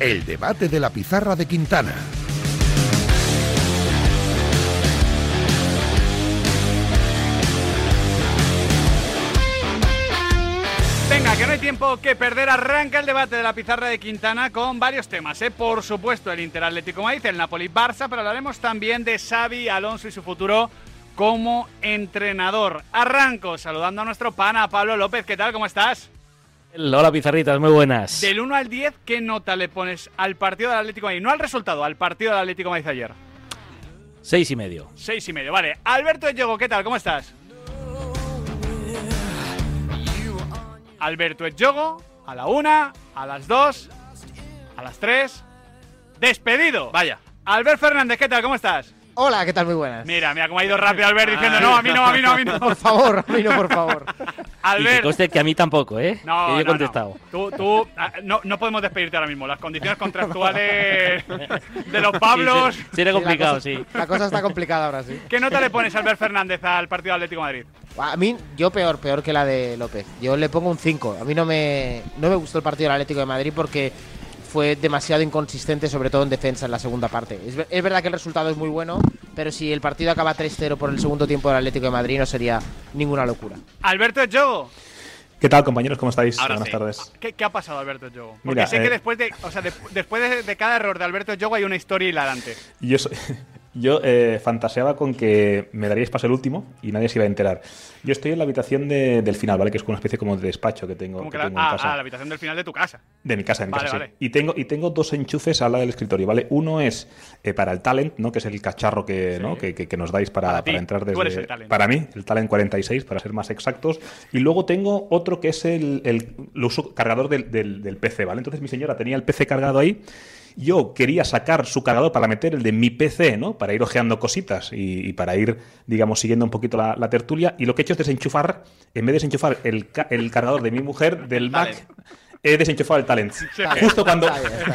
El debate de la pizarra de Quintana. Venga, que no hay tiempo que perder. Arranca el debate de la pizarra de Quintana con varios temas. ¿eh? Por supuesto, el Inter Atlético Madrid, el Napoli Barça, pero hablaremos también de Xavi Alonso y su futuro como entrenador. Arranco saludando a nuestro pana Pablo López. ¿Qué tal? ¿Cómo estás? Hola, pizarritas, muy buenas. Del 1 al 10, ¿qué nota le pones al partido del Atlético de Madrid? No al resultado, al partido del Atlético de Madrid ayer. Seis y medio. Seis y medio, vale. Alberto Echogo, ¿qué tal? ¿Cómo estás? Alberto Echogo, a la una, a las dos, a las tres. Despedido. Vaya. Albert Fernández, ¿qué tal? ¿Cómo estás? Hola, ¿qué tal? Muy buenas. Mira, mira cómo ha ido rápido Albert diciendo no, a mí no, a mí no, a mí no. Por favor, a mí no, por favor. Y que Albert. conste que a mí tampoco, ¿eh? No, que yo he no, contestado. no. Tú, tú, ah, no, no podemos despedirte ahora mismo. Las condiciones contractuales de los Pablos. Sí, se- sería complicado, Sí, la sí. cosa- La cosa está complicada ahora, sí. ¿Qué nota le pones a Albert Fernández al partido del Atlético de Madrid? A mí, yo peor, peor que la de López. Yo le pongo un 5. A mí no me, no me gustó el partido del Atlético de Madrid porque fue demasiado inconsistente, sobre todo en defensa en la segunda parte. Es, ver- es verdad que el resultado es muy bueno, pero si el partido acaba 3-0 por el segundo tiempo del Atlético de Madrid no sería ninguna locura. Alberto Echogo. ¿Qué tal, compañeros? ¿Cómo estáis? Ahora Buenas sí. tardes. ¿Qué, qué ha pasado, Alberto Yogo? Porque Mira, sé que eh, después de, o sea, de- después de, de cada error de Alberto Yogo hay una historia hilarante. Yo, so- yo eh, fantaseaba con que me daríais paso el último y nadie se iba a enterar. Yo estoy en la habitación de- del final, ¿vale? Que es una especie como de despacho que tengo, Como que que la, tengo en ah, casa. ah, la habitación del final de tu casa. De mi casa, de mi Vale, casa, sí. Y tengo, y tengo dos enchufes al lado del escritorio, ¿vale? Uno es eh, para el talent, ¿no? Que es el cacharro que, ¿no? que, nos dais para, Para ti. para entrar Tú desde... eres el talent. Para mí, el talent 46, para ser más exactos. Y luego tengo otro que es el, uso cargador del, del- del PC, ¿vale? Entonces mi señora tenía el PC cargado ahí. Yo quería sacar su cargador para meter el de mi PC, ¿no? Para ir ojeando cositas y, y para ir, digamos, siguiendo un poquito la, la tertulia. Y lo que he hecho es desenchufar, en vez de desenchufar el, ca- el cargador de mi mujer del Mac, he desenchufado el talent. Justo cuando, Está bien, está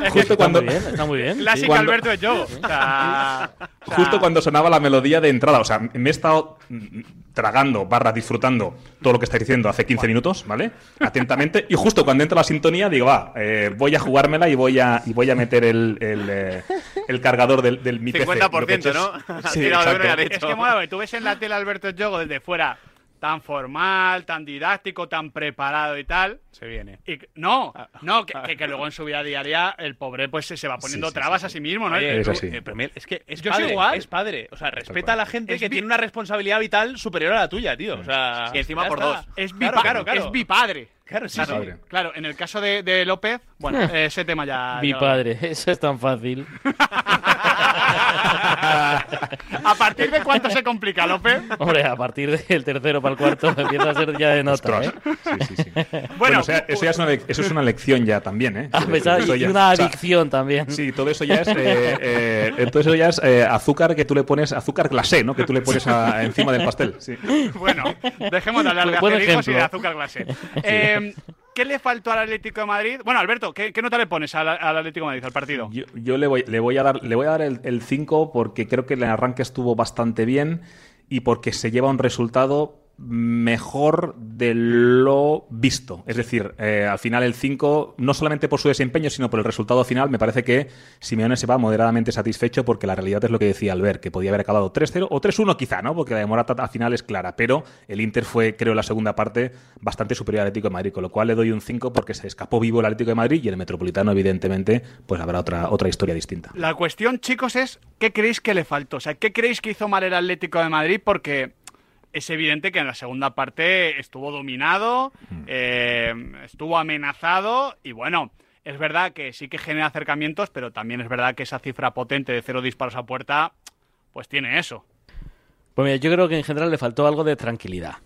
bien. justo Está cuando, muy bien, está muy bien. Clásico sí. Cuando- Alberto Yogo. O sea, o sea, justo cuando sonaba la melodía de entrada. O sea, me he estado tragando, barra disfrutando todo lo que estáis diciendo hace 15 minutos, ¿vale? Atentamente. Y justo cuando entra la sintonía, digo, va, eh, voy a jugármela y voy a, y voy a meter el, el, eh, el cargador del, del mi PC. Lo que he 50%, hecho ¿no? es- Sí, Es que mola, tú ves en la tele Alberto Yogo desde fuera tan formal, tan didáctico, tan preparado y tal. Se viene. Y, no, no, que, que- que luego en su vida diaria el pobre pues se, se va poniendo Sí, sí, trabas sí, a sí mismo, ¿no? Oye, Es así. eh, pero es que es Yo soy padre, igual. es padre. O sea, respeta a la gente Es que tiene una responsabilidad vital superior a la tuya, tío. O sea, Y encima por dos. Es mi, claro, claro, claro. es mi padre. Claro, sí, Claro, sí. Claro, en el caso de, de López, bueno, ese tema ya. Mi ya- padre, eso es tan fácil. ¿A partir de cuánto se complica, López? Hombre, a partir del tercero para el cuarto empieza a ser ya de nota, ¿eh? Sí, sí, sí. Bueno, Bueno, o sea, eso, ya es una, eso es una lección ya también, ¿eh? A pesar, Eso y ya- una o sea, adicción también. Sí, todo eso ya es, eh, eh, entonces eso ya es eh, azúcar que tú le pones, azúcar glacé, ¿no? Que tú le pones a- encima del pastel. Sí. Bueno, dejemos de hablar de hijos y de azúcar glacé. ¿Qué le faltó al Atlético de Madrid? Bueno, Alberto, ¿qué, nota le pones al, Atlético de Madrid, al partido? Yo, yo le voy, le voy a dar, le voy a dar el 5 porque creo que el arranque estuvo bastante bien y porque se lleva un resultado mejor de lo visto. Es decir, eh, al final el 5, no solamente por su desempeño, sino por el resultado final, me parece que Simeone se va moderadamente satisfecho porque la realidad es lo que decía Albert, que podía haber acabado 3-0 o 3-1 quizá, ¿no? Porque la de Morata al final es clara, pero el Inter fue, creo, la segunda parte bastante superior al Atlético de Madrid, con lo cual le doy un 5 porque se escapó vivo el Atlético de Madrid y el Metropolitano, evidentemente, pues habrá otra, otra historia distinta. La cuestión, chicos, es ¿qué creéis que le faltó? O sea, ¿qué creéis que hizo mal el Atlético de Madrid? Porque es evidente que en la segunda parte estuvo dominado, eh, estuvo amenazado y bueno, es verdad que sí que genera acercamientos, pero también es verdad que esa cifra potente de cero disparos a puerta, pues tiene eso. Pues mira, yo creo que en general le faltó algo de tranquilidad.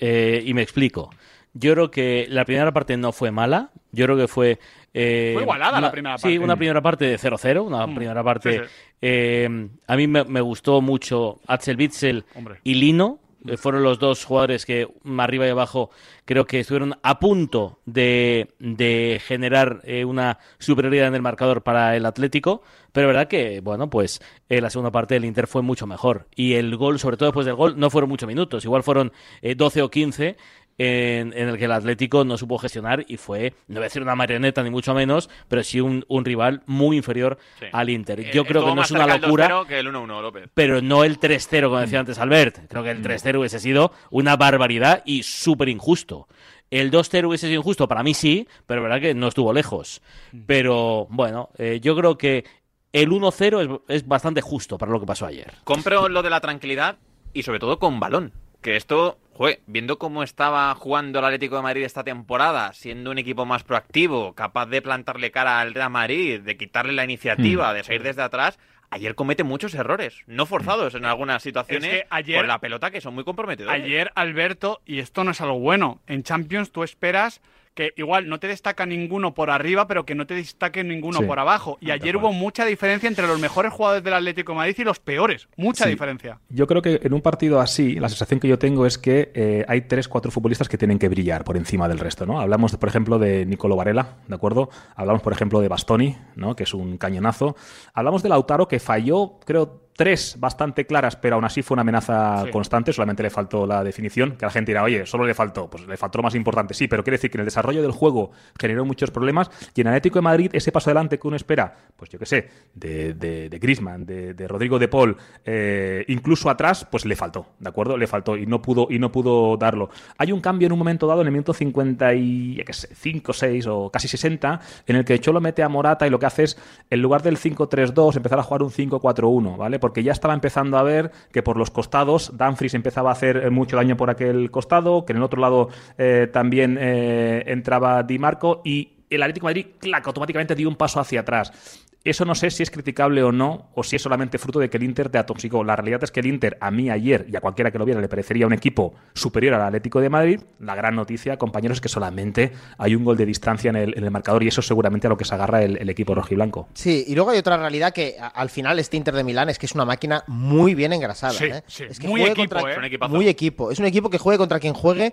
Eh, y me explico. Yo creo que la primera parte no fue mala. Yo creo que fue. eh, Fue igualada la primera Sí, parte. una primera parte de 0-0. Una Mm, primera parte. sí, sí. eh, a mí me, me gustó mucho Axel Witzel Hombre. y Lino. Eh, fueron los dos jugadores que arriba y abajo creo que estuvieron a punto de, de generar eh, una superioridad en el marcador para el Atlético, pero verdad que, bueno, pues eh, la segunda parte del Inter fue mucho mejor. Y el gol, sobre todo después del gol, no fueron muchos minutos, igual fueron eh, 12 o 15 en, en el que el Atlético no supo gestionar y fue, no voy a decir una marioneta ni mucho menos, pero sí un, un rival muy inferior Sí. al Inter. Eh, Yo creo que no es una locura 2-0 que el 1-1, López. pero no el 3-0, como decía antes Albert. Creo que el 3-0 hubiese sido una barbaridad y súper injusto. El 2-0 hubiese sido injusto, para mí sí, pero verdad que no estuvo lejos. Pero bueno, eh, yo creo que el 1-0 es, es bastante justo para lo que pasó ayer. Compro lo de la tranquilidad y sobre todo con balón. Que esto, jue, viendo cómo estaba jugando el Atlético de Madrid esta temporada, siendo un equipo más proactivo, capaz de plantarle cara al Real Madrid, de quitarle la iniciativa, de salir desde atrás, ayer comete muchos errores, no forzados en algunas situaciones, Es que ayer- con la pelota que son muy comprometedores. Ayer, Alberto, y esto no es algo bueno, en Champions tú esperas que igual no te destaca ninguno por arriba, pero que no te destaque ninguno Sí. por abajo. Y De ayer hubo mucha diferencia entre los mejores jugadores del Atlético de Madrid y los peores. Mucha Sí. diferencia. Yo creo que en un partido así, la sensación que yo tengo es que eh, hay tres, cuatro futbolistas que tienen que brillar por encima del resto, ¿no? Hablamos, por ejemplo, de Nicolo Varela, ¿de acuerdo? Hablamos, por ejemplo, de Bastoni, ¿no? Que es un cañonazo. Hablamos de Lautaro, que falló, creo, tres bastante claras, pero aún así fue una amenaza Sí. constante, solamente le faltó la definición, que la gente dirá, oye, solo le faltó, pues le faltó lo más importante, sí, pero quiere decir que en el desarrollo del juego generó muchos problemas y en Atlético de Madrid ese paso adelante que uno espera, pues yo qué sé, de, de, de Griezmann, de, de Rodrigo de Paul, eh, incluso atrás, pues le faltó, ¿de acuerdo? Le faltó y no pudo y no pudo darlo. Hay un cambio en un momento dado, en el minuto 55, 6 o casi 60, en el que Cholo mete a Morata y lo que hace es, en lugar del 5-3-2, empezar a jugar un 5-4-1, ¿vale? Porque ya estaba empezando a ver que por los costados Dumfries empezaba a hacer eh, mucho daño por aquel costado, que en el otro lado eh, también eh, entraba Di Marco y el Atlético Madrid, clac, automáticamente dio un paso hacia atrás. Eso no sé si es criticable o no, o si es solamente fruto de que el Inter te atoxicó. La realidad es que el Inter, a mí ayer y a cualquiera que lo viera, le parecería un equipo superior al Atlético de Madrid. La gran noticia, compañeros, es que solamente hay un gol de distancia en el, en el marcador y eso es seguramente a lo que se agarra el, el equipo rojiblanco. Sí, y luego hay otra realidad que a- al final este Inter de Milán es que es una máquina muy bien engrasada. Sí, ¿eh? sí, Es que muy juegue equipo, contra- ¿eh? Muy equipo. Es un equipo que juegue contra quien juegue.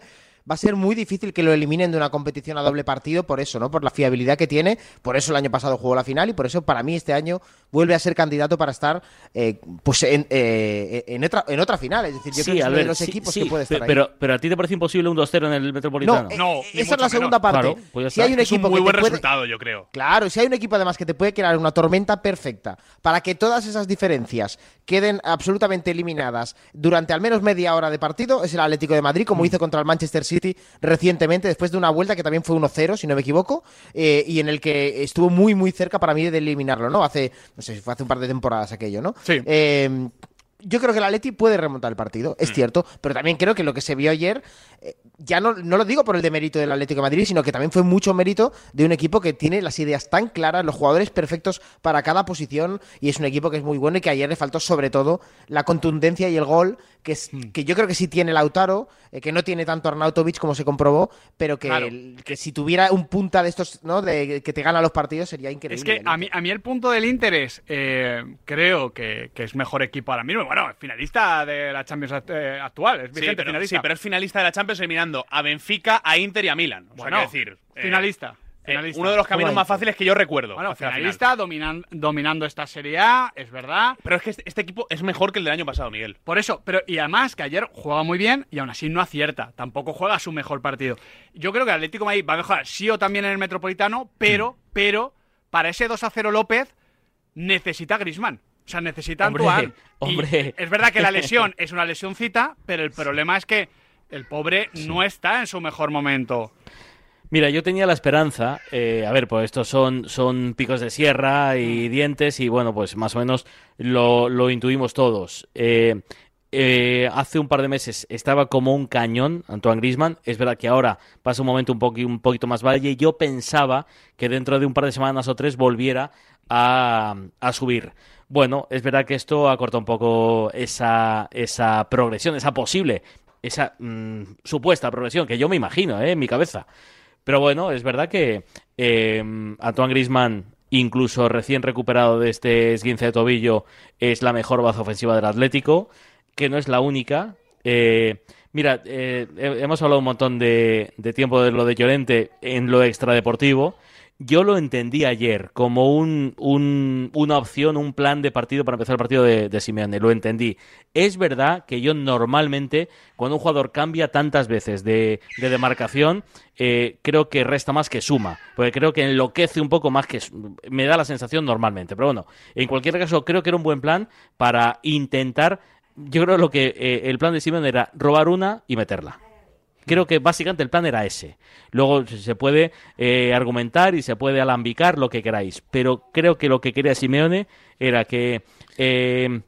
Va a ser muy difícil que lo eliminen de una competición a doble partido por eso, ¿no? Por la fiabilidad que tiene. Por eso el año pasado jugó la final y por eso para mí este año vuelve a ser candidato para estar eh, pues en, eh, en, otra, en otra final. Es decir, yo creo que es uno de los sí, equipos sí, que puede estar pe- ahí. pero, pero a ti te parece imposible un 2-0 en el Metropolitano. no, No, eh, esa es la segunda menos. parte. Claro, pues si hay un Es un equipo muy que buen puede- resultado, yo creo. Claro, si hay un equipo además que te puede crear una tormenta perfecta para que todas esas diferencias queden absolutamente eliminadas durante al menos media hora de partido, es el Atlético de Madrid, como hizo contra el Manchester City recientemente, después de una vuelta que también fue 1-0, si no me equivoco, eh, y en el que estuvo muy, muy cerca para mí de eliminarlo, ¿no? Hace, no sé fue hace un par de temporadas aquello, ¿no? Sí. Eh, yo creo que el Atleti puede remontar el partido, es cierto, pero también creo que lo que se vio ayer, eh, ya no, no lo digo por el demérito del Atlético de Madrid, sino que también fue mucho mérito de un equipo que tiene las ideas tan claras, los jugadores perfectos para cada posición, y es un equipo que es muy bueno y que ayer le faltó sobre todo la contundencia y el gol, que, es, que yo creo que sí tiene Lautaro, eh, que no tiene tanto Arnautovic como se comprobó, pero que, Claro. el- que si tuviera un punta de estos, ¿no? De, que te gana los partidos sería increíble. Es que a mí, a mí el punto del Inter es, eh, creo que, que es mejor equipo ahora mismo. Bueno, finalista de la Champions eh, actual, es Sí vigente pero, finalista. sí, pero es finalista de la Champions eliminando a Benfica, a Inter y a Milan. O sea, Bueno, quiero decir, eh, finalista. eh, finalista. uno de los caminos más fáciles que yo recuerdo. Bueno, hacia la final. finalista dominan- dominando esta Serie A, es verdad. Pero es que este, este equipo es mejor que el del año pasado, Miguel. Por eso, pero y además que ayer juega muy bien y aún así no acierta. Tampoco juega su mejor partido. Yo creo que el Atlético de Madrid va a mejorar sí o también en el Metropolitano, pero, Mm. pero para ese 2 a 0 López necesita Grisman. O sea, necesita Hombre, es verdad que la lesión es una lesioncita, pero el problema es que el pobre no está en su mejor momento. Mira, yo tenía la esperanza, eh, a ver, pues estos son, son picos de sierra y dientes y bueno, pues más o menos lo, lo intuimos todos. Eh, eh, hace un par de meses estaba como un cañón Antoine Grisman. Es verdad que ahora pasa un momento un, poqui- un poquito más valle y yo pensaba que dentro de un par de semanas o tres volviera a, a subir. Bueno, es verdad que esto acorta un poco esa, esa progresión, esa posible, esa mm, supuesta progresión que yo me imagino ¿eh? en mi cabeza. Pero bueno, es verdad que eh, Antoine Grisman, incluso recién recuperado de este esguince de tobillo, es la mejor baza ofensiva del Atlético, que no es la única. Eh, mira, eh, he- hemos hablado un montón de, de tiempo de lo de Llorente en lo extradeportivo. Yo lo entendí ayer como un, un- una opción, un plan de partido para empezar el partido de, Simeone. Lo entendí. Es verdad que yo normalmente, cuando un jugador cambia tantas veces de, de demarcación, eh, creo que resta más que suma. Porque creo que enloquece un poco más que me da la sensación normalmente. Pero bueno, en cualquier caso, creo que era un buen plan para intentar. Yo creo lo que eh, el plan de Simeone era robar una y meterla. Creo que básicamente el plan era ese. Luego se puede eh, argumentar y se puede alambicar lo que queráis. Pero creo que lo que quería Simeone era que eh,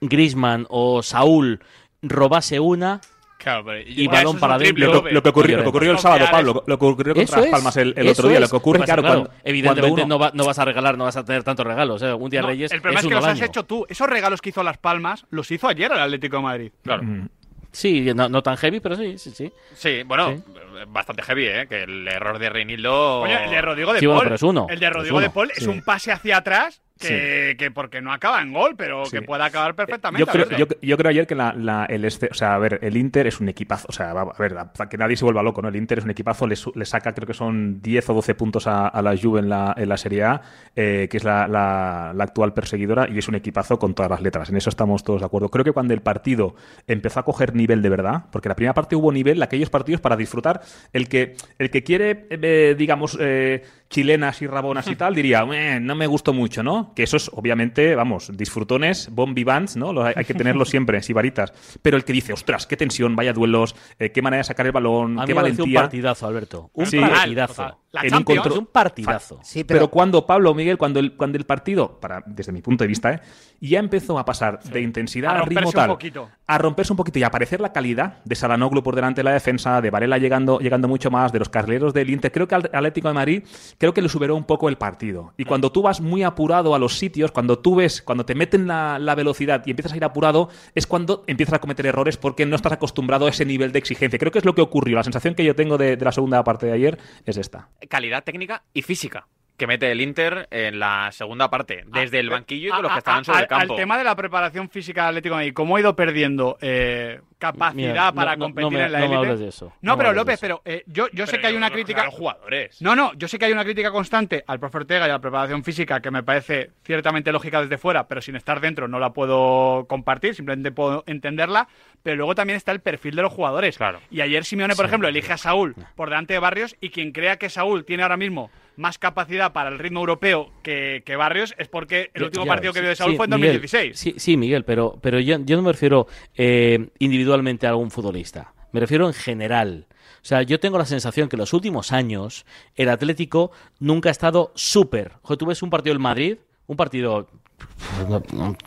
Grisman o Saúl robase una Claro, pero Y balón para adentro. Lo, lo que ocurrió, lo que ocurrió el sábado, Pablo, lo que ocurrió contra Las Palmas el, otro día, lo que ocurre, Pasa, claro, cuando, evidentemente cuando uno- no, va- no vas a regalar, no vas a tener tantos regalos. ¿eh? Un día No, Reyes el problema es, es que los has año. hecho tú. Esos regalos que hizo Las Palmas los hizo ayer el Atlético de Madrid. Claro. Mm. Sí, no, no tan heavy, pero sí, sí, sí. Sí, bueno, Sí. bastante heavy, ¿eh? Que el error de Reinildo... Coño, el de Rodrigo de Sí, Paul. bueno, pero es uno, El de Rodrigo de Paul es un pase hacia atrás que, que porque no acaba en gol, pero Sí. que puede acabar perfectamente. Yo creo, Alberto. yo, yo creo ayer que la, la- el este, o sea, a ver, el Inter es un equipazo, o sea, a ver, para que nadie se vuelva loco, ¿no? El Inter es un equipazo, le, le saca, creo que son 10 o 12 puntos a, a la Juve en la, en la Serie A, eh, que es la, la- la actual perseguidora, y es un equipazo con todas las letras. En eso estamos todos de acuerdo. Creo que cuando el partido empezó a coger nivel de verdad, porque la primera parte hubo nivel, aquellos partidos para disfrutar, el que, el que quiere, eh, digamos, eh, chilenas y rabonas y tal, diría, "Eh, no me gustó mucho, ¿no? Que eso es, obviamente, vamos, disfrutones, bon vivants, ¿no? Lo- hay, hay que tenerlo siempre, sibaritas. Pero el que dice, ostras, qué tensión, vaya duelos, eh, qué manera de sacar el balón, A mí qué me pareció un valentía. partidazo, Alberto. Un Sí. partidazo. La un Champions. control- Es un partidazo. Sí, Pero, pero, cuando Pablo Miguel, cuando el, cuando el partido, para, desde mi punto de vista, ¿eh? ya empezó a pasar de intensidad A a ritmo romperse un tal, poquito. a romperse un poquito y a aparecer la calidad de Salanoglu por delante de la defensa, de Varela llegando, llegando mucho más, de los carrileros del Inter. Creo que al Atlético de Madrid, creo que le superó un poco el partido. Y cuando tú vas muy apurado a los sitios, cuando tú ves, cuando te meten la, velocidad y empiezas a ir apurado, es cuando empiezas a cometer errores porque no estás acostumbrado a ese nivel de exigencia. Creo que es lo que ocurrió. La sensación que yo tengo de, de la segunda parte de ayer es esta. calidad técnica y física que mete el Inter en la segunda parte, desde el banquillo y A- con los a- que estaban sobre a- el campo. Al tema de la preparación física del Atlético de Madrid, cómo ha ido perdiendo eh, capacidad Mira, no- para no- competir no me- en la no me élite. hables de eso. No, No me pero López, eso. pero eh, yo, yo sé Pero que hay una crítica. los jugadores. No, no, yo sé que hay una crítica constante al profe Ortega y a la preparación física que me parece ciertamente lógica desde fuera, pero sin estar dentro no la puedo compartir, simplemente puedo entenderla. Pero luego también está el perfil de los jugadores. Claro. Y ayer Simeone, por ejemplo, elige a Saúl por delante de Barrios y quien crea que Saúl tiene ahora mismo más capacidad para el ritmo europeo que, que Barrios es porque el último ya, partido que vio de Saúl sí, fue en Miguel, 2016. Sí, sí, Miguel, pero, pero yo, yo no me refiero eh, individualmente a algún futbolista. Me refiero en general. O sea, yo tengo la sensación que en los últimos años el Atlético nunca ha estado súper. Joder, Tú ves un partido del Madrid, un partido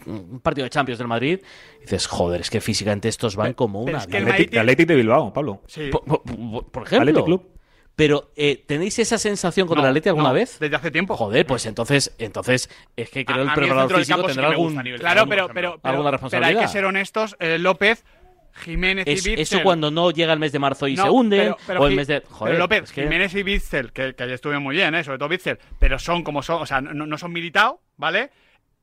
un partido de Champions del Madrid, y dices, joder, es que físicamente estos van como una... es que el vida". Madrid Athletic, Athletic de Bilbao, Pablo. Sí. por, por- por- por ejemplo. Athletic Club. Pero, eh, ¿tenéis esa sensación con No, el Atleti alguna no, vez? Desde hace tiempo. Joder, pues entonces, entonces es que creo A- el preparador físico campo sí tendrá que me algún... gusta Claro, pero, pero, pero, ¿Alguna pero hay que responsabilidad? ser honestos. eh, López, Jiménez Es- y Bitzel. eso cuando no llega el mes de marzo y No, se hunden, pero- pero o el mes de... Joder, pero López, es que- Jiménez y Bitzel, que, que ayer estuvieron muy bien, ¿eh? sobre todo Bitzel, pero son como son, o sea, no, no son militao, ¿vale?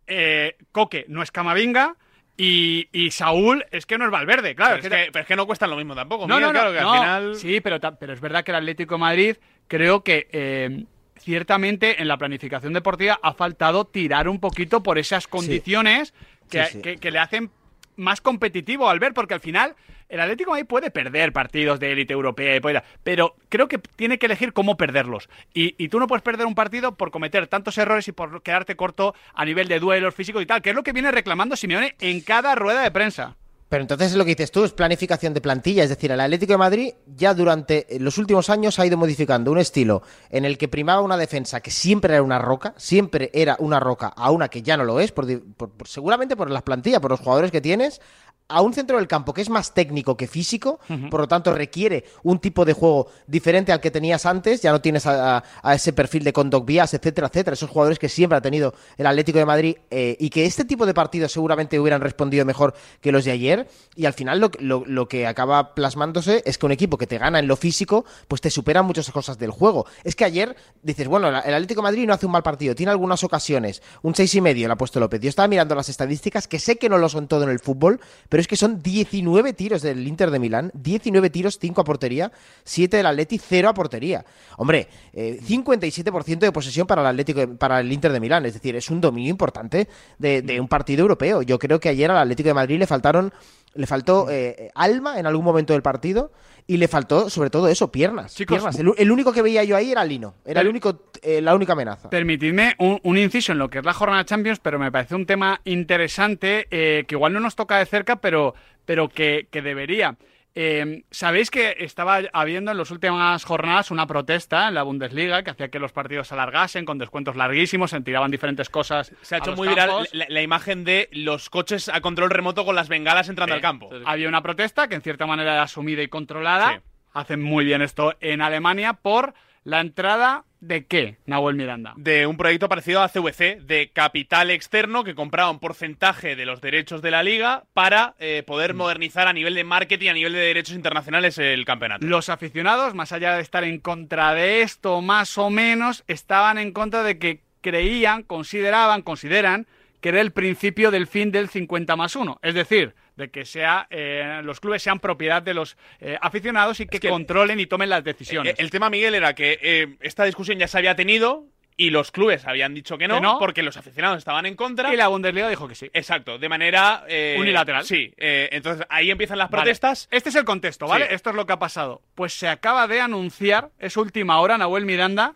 Eh, Coque no es Camavinga y, y Saúl es que no es Valverde, claro. Pero, es que, pero es que no cuestan lo mismo tampoco. no, Miguel, no, no, claro, que no, al final. Sí, pero, pero es verdad que el Atlético de Madrid creo que eh, ciertamente en la planificación deportiva ha faltado tirar un poquito por esas condiciones que, Sí, sí. que- que le hacen más competitivo al ver, porque al final el Atlético de puede perder partidos de élite europea, y pero creo que tiene que elegir cómo perderlos. Y, y tú no puedes perder un partido por cometer tantos errores y por quedarte corto a nivel de duelos físicos y tal, que es lo que viene reclamando Simeone en cada rueda de prensa. Pero entonces lo que dices tú es planificación de plantilla, es decir, el Atlético de Madrid ya durante los últimos años ha ido modificando un estilo en el que primaba una defensa que siempre era una roca, siempre era una roca a una que ya no lo es, por por- seguramente por las plantillas, por los jugadores que tienes, a un centro del campo que es más técnico que físico, por lo tanto requiere un tipo de juego diferente al que tenías antes, ya no tienes a, a- a ese perfil de Vías, etcétera, etcétera, esos jugadores que siempre ha tenido el Atlético de Madrid eh, y que este tipo de partidos seguramente hubieran respondido mejor que los de ayer y al final lo, lo- lo que acaba plasmándose es que un equipo que te gana en lo físico pues te supera muchas cosas del juego. Es que ayer dices, bueno, el el Atlético de Madrid no hace un mal partido, tiene algunas ocasiones, un seis y medio le ha puesto López. Yo estaba mirando las estadísticas, que sé que no lo son todo en el fútbol, pero es que son 19 tiros del Inter de Milán, 19 tiros, 5 a portería, 7 del Atleti, 0 a portería. Hombre, eh, 57% de posesión para el Atlético, para el Inter de Milán, es decir, es un dominio importante de, de un partido europeo. Yo creo que ayer al Atlético de Madrid le faltaron le faltó eh, alma en algún momento del partido y le faltó, sobre todo eso, piernas. Chicos, piernas. El, el único que veía yo ahí era Lino. Era el único, eh, la única amenaza. Permitidme un, un inciso en lo que es la jornada Champions, pero me parece un tema interesante eh, que igual no nos toca de cerca, pero, pero que, que debería. Eh, Sabéis que estaba habiendo en las últimas jornadas una protesta en la Bundesliga que hacía que los partidos se alargasen con descuentos larguísimos, se tiraban diferentes cosas. Se ha hecho muy viral la, la imagen de los coches a control remoto con las bengalas entrando al campo. Había una protesta que en cierta manera era asumida y controlada. Sí. Hacen muy bien esto en Alemania por la entrada de qué, Nahuel Miranda. de un proyecto parecido a CVC de capital externo que compraba un porcentaje de los derechos de la liga para eh, poder modernizar a nivel de marketing, a nivel de derechos internacionales el campeonato. Los aficionados, más allá de estar en contra de esto, más o menos, estaban en contra de que creían, consideraban, consideran que era el principio del fin del 50 más 1. Es decir, de que sea, eh, los clubes sean propiedad de los eh, aficionados y que, que- controlen y tomen las decisiones. Eh, El tema, Miguel, era que eh, esta discusión ya se había tenido y los clubes habían dicho que no, Que no. porque los aficionados estaban en contra. y la Bundesliga dijo que sí. Exacto, de manera... eh, Unilateral. Sí, eh, entonces ahí empiezan las Vale. protestas. Este es el contexto, ¿vale? Sí. Esto es lo que ha pasado. Pues se acaba de anunciar, es última hora, Nahuel Miranda,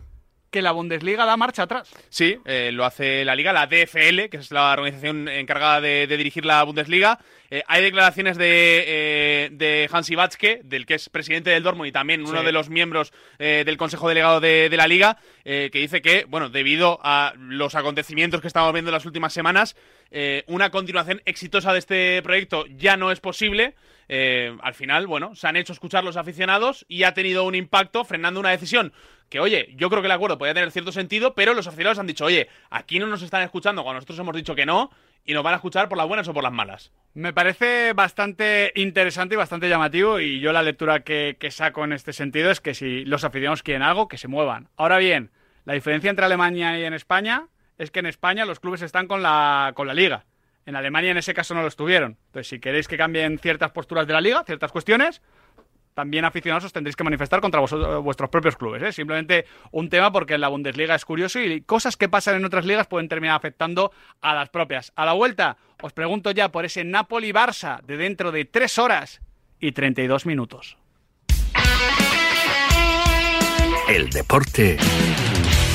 que la Bundesliga da marcha atrás. Sí, eh, lo hace la liga, la DFL, que es la organización encargada de, de dirigir la Bundesliga. Eh, hay declaraciones de, eh, de Hansi Watzke, del que es presidente del Dortmund y también uno Sí. de los miembros eh, del Consejo Delegado de, de la liga, eh, que dice que, bueno, debido a los acontecimientos que estamos viendo en las últimas semanas, eh, una continuación exitosa de este proyecto ya no es posible. Eh, al final, bueno, se han hecho escuchar los aficionados y ha tenido un impacto frenando una decisión que, oye, yo creo que el acuerdo podía tener cierto sentido, pero los aficionados han dicho, oye, aquí no nos están escuchando cuando nosotros hemos dicho que no y nos van a escuchar por las buenas o por las malas. Me parece bastante interesante y bastante llamativo y yo la lectura que, que saco en este sentido es que si los aficionados quieren algo, que se muevan. Ahora bien, la diferencia entre Alemania y en España es que en España los clubes están con la, con la liga. En Alemania en ese caso no lo estuvieron. Entonces, si queréis que cambien ciertas posturas de la liga, ciertas cuestiones, también aficionados os tendréis que manifestar contra vuestros propios clubes. ¿eh? Simplemente un tema porque en la Bundesliga es curioso y cosas que pasan en otras ligas pueden terminar afectando a las propias. A la vuelta, os pregunto ya por ese Napoli-Barça de dentro de 3 horas y 32 minutos. El deporte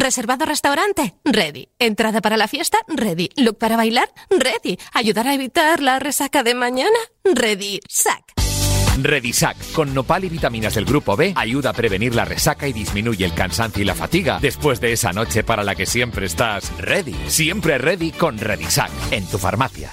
¿Reservado restaurante? Ready. ¿Entrada para la fiesta? Ready. ¿Look para bailar? Ready. ¿Ayudar a evitar la resaca de mañana? Ready. Sac. Redisac, con nopal y vitaminas del grupo B, ayuda a prevenir la resaca y disminuye el cansancio y la fatiga después de esa noche para la que siempre estás ready. Siempre ready con Redisac, en tu farmacia.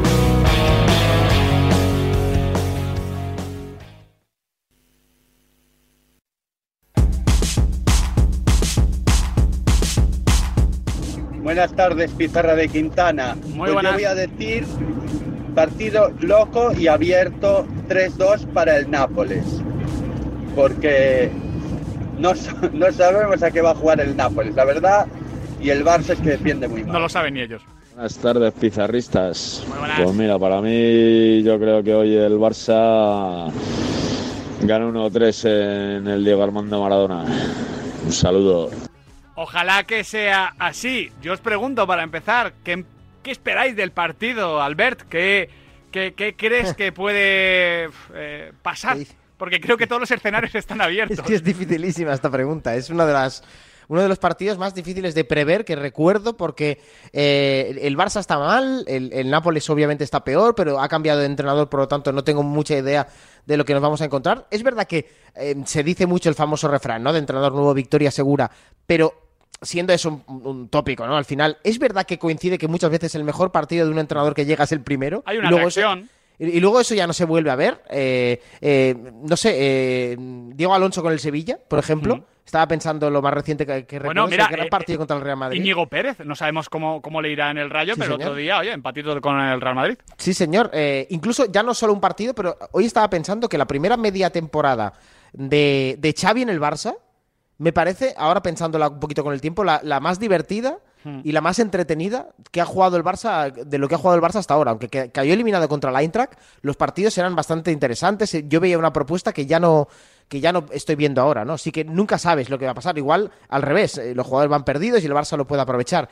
Buenas tardes, Pizarra de Quintana. pues buenas. yo voy a decir partido loco y abierto 3-2 para el Nápoles. Porque no, no sabemos a qué va a jugar el Nápoles, la verdad. Y el Barça es que defiende muy mal. No lo saben ni ellos. Buenas tardes, pizarristas. buenas. Pues mira, para mí yo creo que hoy el Barça gana 1-3 en el Diego Armando Maradona. Un saludo. Ojalá que sea así. Yo os pregunto para empezar, ¿qué, qué esperáis del partido, Albert? ¿Qué, qué, qué crees que puede eh, pasar? Porque creo que todos los escenarios están abiertos. Es que es dificilísima esta pregunta. Es una de las uno de los partidos más difíciles de prever que recuerdo porque eh, el Barça está mal, el, el Nápoles obviamente está peor, pero ha cambiado de entrenador, por lo tanto no tengo mucha idea de lo que nos vamos a encontrar. Es verdad que eh, se dice mucho el famoso refrán, ¿no? De entrenador nuevo, victoria segura, pero siendo eso un, un tópico, ¿no? Al final, es verdad que coincide que muchas veces el mejor partido de un entrenador que llega es el primero. Hay y una eso- reacción. y y luego eso ya no se vuelve a ver. Eh, eh, no sé, eh, Diego Alonso con el Sevilla, por ejemplo. Estaba pensando lo más reciente que, que Bueno, recuerdo, mira, gran eh, partido contra el Real Madrid. Íñigo Pérez, no sabemos cómo, cómo le irá en el Rayo, Sí, pero el señor. otro día, oye, empatito con el Real Madrid. Sí, señor. Incluso ya no solo un partido, pero hoy estaba pensando que la primera media temporada de, de Xavi en el Barça, me parece, ahora pensándola un poquito con el tiempo, la, la más divertida Hmm. y la más entretenida que ha jugado el Barça, de lo que ha jugado el Barça hasta ahora. Aunque ca- cayó eliminado contra el Eintracht, los partidos eran bastante interesantes. Yo veía una propuesta que ya no que ya no estoy viendo ahora, ¿no? Así que nunca sabes lo que va a pasar. Igual al revés, eh, los jugadores van perdidos y el Barça lo puede aprovechar.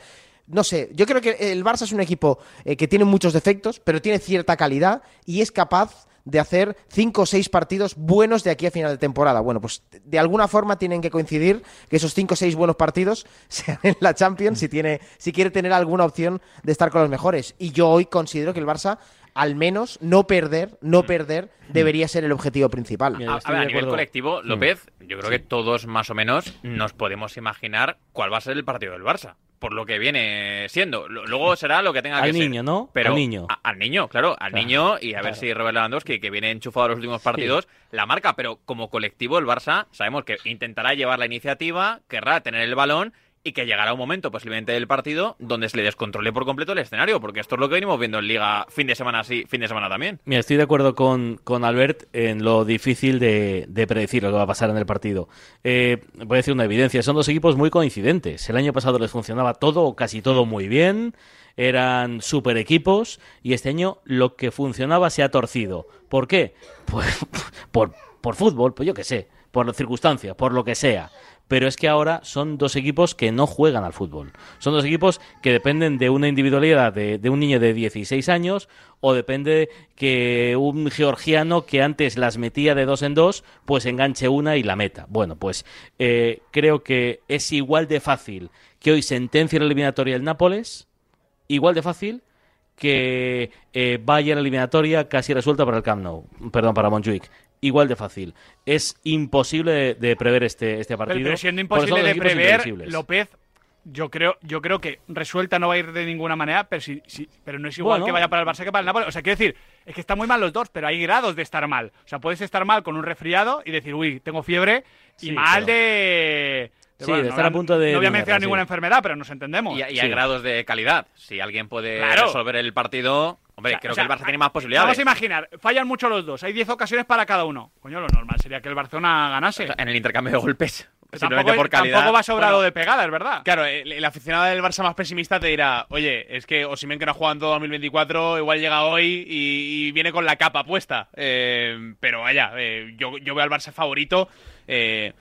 No sé, yo creo que el Barça es un equipo eh, que tiene muchos defectos, pero tiene cierta calidad y es capaz de hacer cinco o seis partidos buenos de aquí a final de temporada. Bueno, pues de alguna forma tienen que coincidir que esos cinco o seis buenos partidos sean en la Champions si, tiene, si quiere tener alguna opción de estar con los mejores. Y yo hoy considero que el Barça, al menos, no perder, no perder, debería ser el objetivo principal. A, a ver, a nivel colectivo, López, yo creo que todos más o menos nos podemos imaginar cuál va a ser el partido del Barça. Por lo que viene siendo. Luego será lo que tenga Al que ser. niño, ¿no? Pero Al niño. al niño, claro, al Claro, niño y a ver si Robert Lewandowski, que viene enchufado a los últimos partidos, la marca. Pero como colectivo, el Barça sabemos que intentará llevar la iniciativa, querrá tener el balón y que llegará un momento posiblemente del partido donde se le descontrole por completo el escenario, porque esto es lo que venimos viendo en Liga fin de semana sí, fin de semana también. Mira, estoy de acuerdo con, con Albert en lo difícil de, de predecir lo que va a pasar en el partido. Eh, voy a decir una evidencia, son dos equipos muy coincidentes. El año pasado les funcionaba todo o casi todo muy bien, eran super equipos y este año lo que funcionaba se ha torcido. ¿Por qué? Pues por, por fútbol, pues yo qué sé, por circunstancias, por lo que sea. Pero es que ahora son dos equipos que no juegan al fútbol. Son dos equipos que dependen de una individualidad de, un niño de 16 años o depende que un georgiano que antes las metía de dos en dos, pues enganche una y la meta. Bueno, pues eh, creo que es igual de fácil que hoy sentencie la eliminatoria el Nápoles, igual de fácil que eh, vaya la eliminatoria casi resuelta para el Camp Nou, perdón, para Montjuic. Igual de fácil. Es imposible de, de prever este, este partido. pero siendo imposible de prever. López, yo creo, yo creo que resuelta no va a ir de ninguna manera, pero sí, sí- pero no es igual Bueno. que vaya para el Barça que para el Napoli. O sea, quiero decir, es que están muy mal los dos, pero hay grados de estar mal. O sea, puedes estar mal con un resfriado y decir, uy, tengo fiebre, y Sí, mal pero- de. Sí, de estar a punto de- No voy a mencionar una, ninguna sí. enfermedad, pero nos entendemos. Y, y hay grados de calidad. Si alguien puede Claro. resolver el partido, hombre, O sea, creo o sea, que el Barça tiene más posibilidades. Vamos a imaginar, fallan mucho los dos, hay 10 ocasiones para cada uno. Coño, lo normal sería que el Barcelona ganase. en el intercambio de golpes. Tampoco, Simplemente por calidad. tampoco va sobrado Bueno, de pegada, es verdad. Claro, el, el aficionado del Barça más pesimista te dirá, oye, es que Osimhen que no ha jugado en todo 2024, igual llega hoy y, y viene con la capa puesta. Eh, pero vaya, eh, yo, yo veo al Barça favorito. Eh,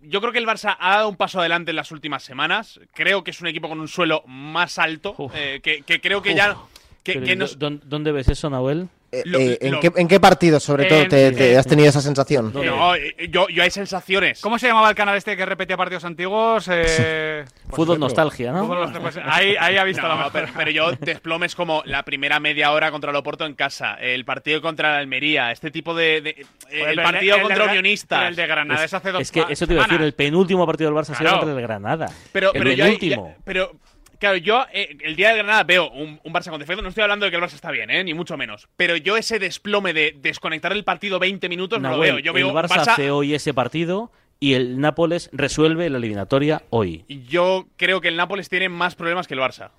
yo creo que el Barça ha dado un paso adelante en las últimas semanas. Creo que es un equipo con un suelo más alto, eh, que, que creo que ya... Que, Pero, que ¿y nos- dó- ¿Dónde ves eso, Nahuel? Lo- Eh, ¿en, lo- qué, en qué partido, sobre todo, te, te eh, has tenido esa sensación? No, eh, yo, yo hay sensaciones. ¿Cómo se llamaba el canal este que repetía partidos antiguos? Eh, Fútbol nostalgia, ¿no? Fútbol nostalgia, pues ahí, ahí ha visto No, la mejor. pero, pero yo desplomes como la primera media hora contra el Oporto en casa, el partido contra la Almería, este tipo de... eh, el pero partido el contra Unionistas. el de Granada Es, es hace dos es que eso te iba a decir, el penúltimo partido del Barça ha sido Claro. contra el Granada. Pero, el pero yo, penúltimo. ya- pero claro, yo eh, el día de Granada veo un, un Barça con defecto. No estoy hablando de que el Barça está bien, eh, ni mucho menos. Pero yo ese desplome de desconectar el partido 20 minutos no lo veo. Yo veo el Barça, Barça hace hoy ese partido y el Nápoles resuelve la eliminatoria hoy. Yo creo que el Nápoles tiene más problemas que el Barça.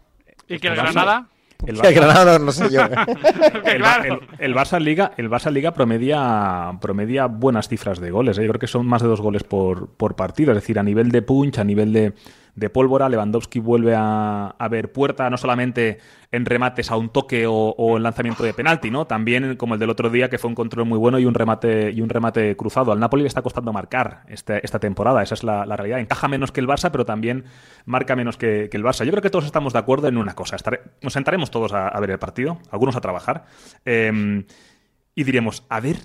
¿Y que el El Barça- Granada? El Que Granada no, no sé yo. el, Ba- el- el Barça Liga, el Barça Liga promedia, promedia buenas cifras de goles. ¿eh? Yo creo que son más de dos goles por, por partido. Es decir, a nivel de punch, a nivel de, de pólvora, Lewandowski vuelve a, a ver puerta, no solamente en remates a un toque o, o en lanzamiento de penalti, ¿no? También como el del otro día, que fue un control muy bueno y un remate, y un remate cruzado. Al Napoli le está costando marcar este- esta temporada, esa es la, realidad. Encaja menos que el Barça, pero también marca menos que, que el Barça. Yo creo que todos estamos de acuerdo en una cosa. Nos sentaremos todos a, ver el partido, algunos a trabajar, eh, y diremos, a ver